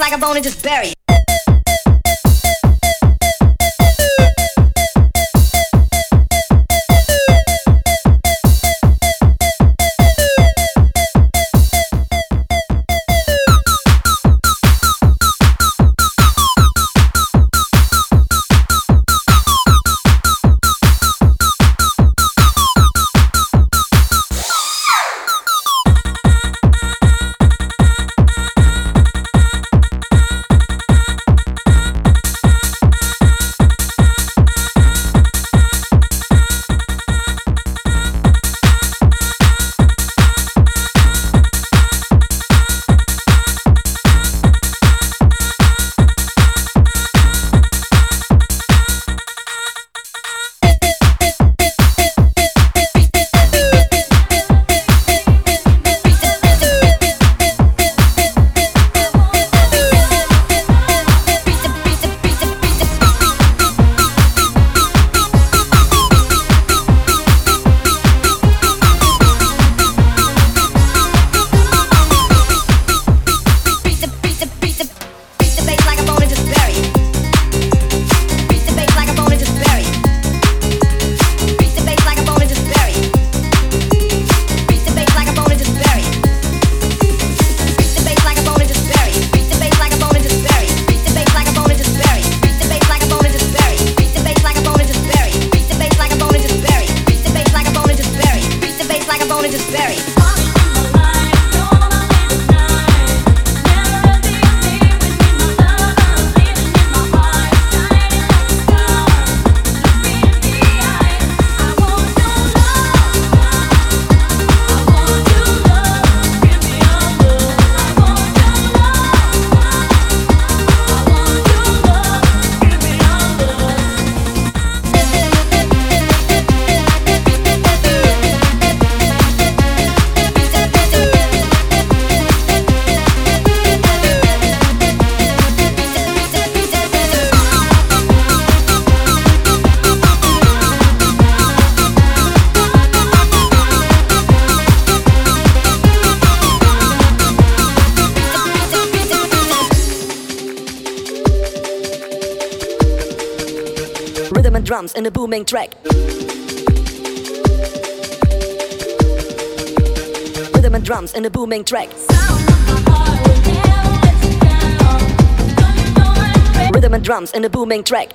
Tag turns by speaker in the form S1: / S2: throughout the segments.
S1: like
S2: a bone and just bury
S3: it. track. Rhythm and drums in a booming track. Rhythm and drums in a booming track.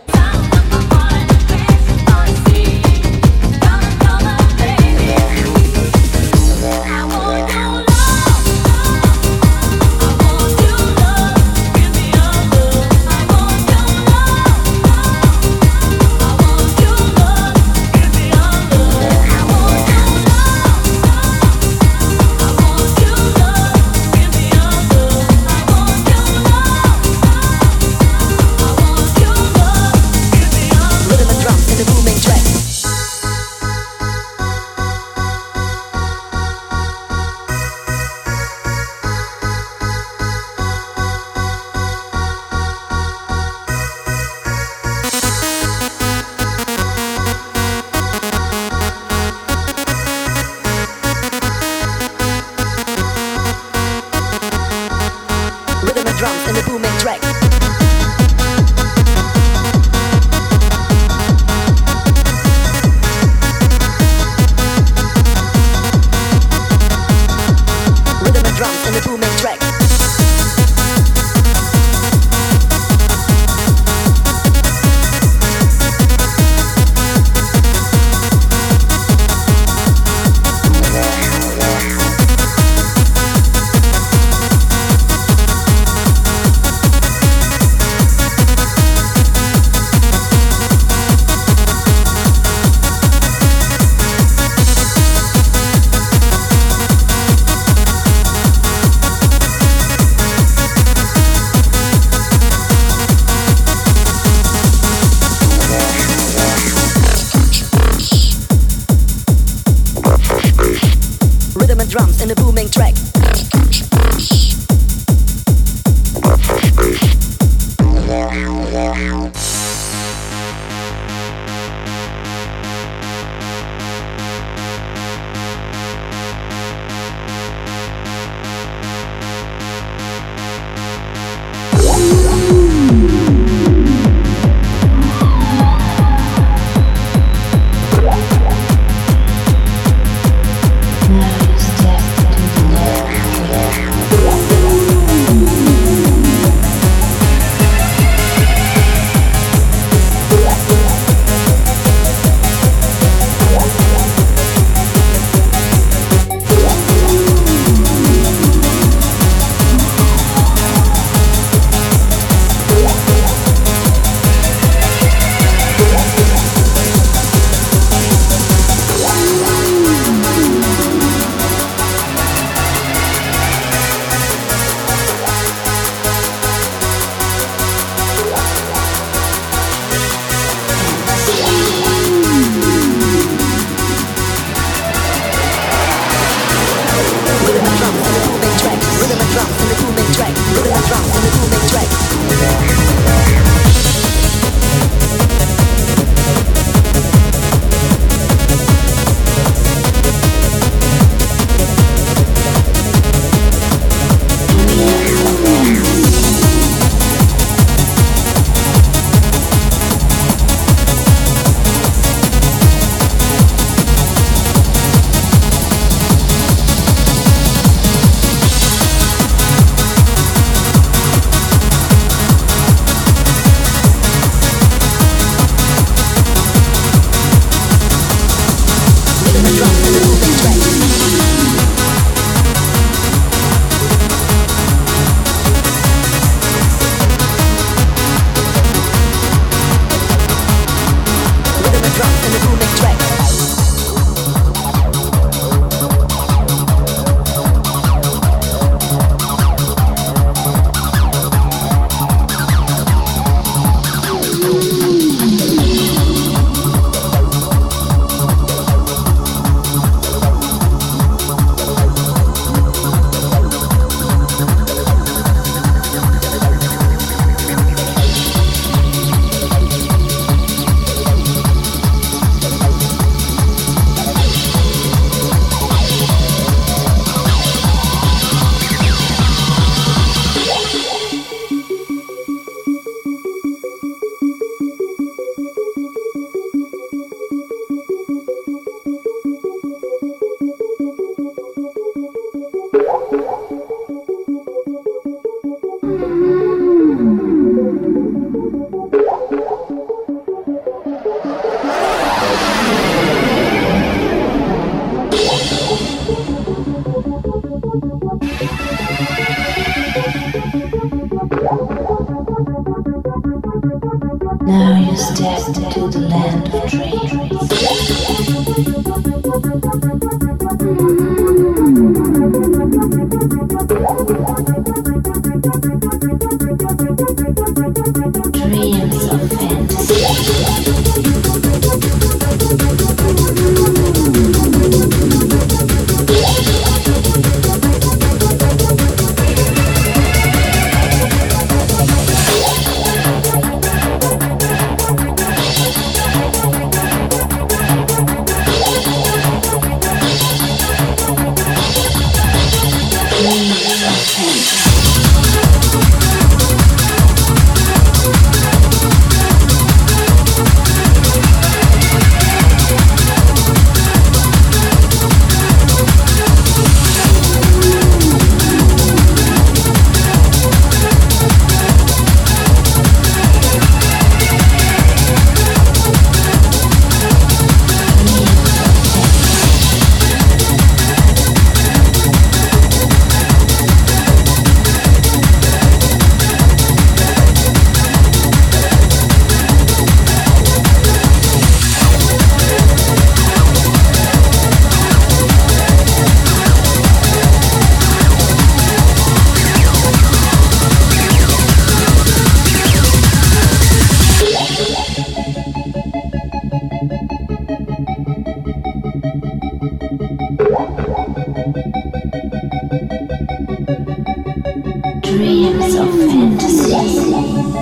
S4: Dreams of fantasy.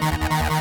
S4: Música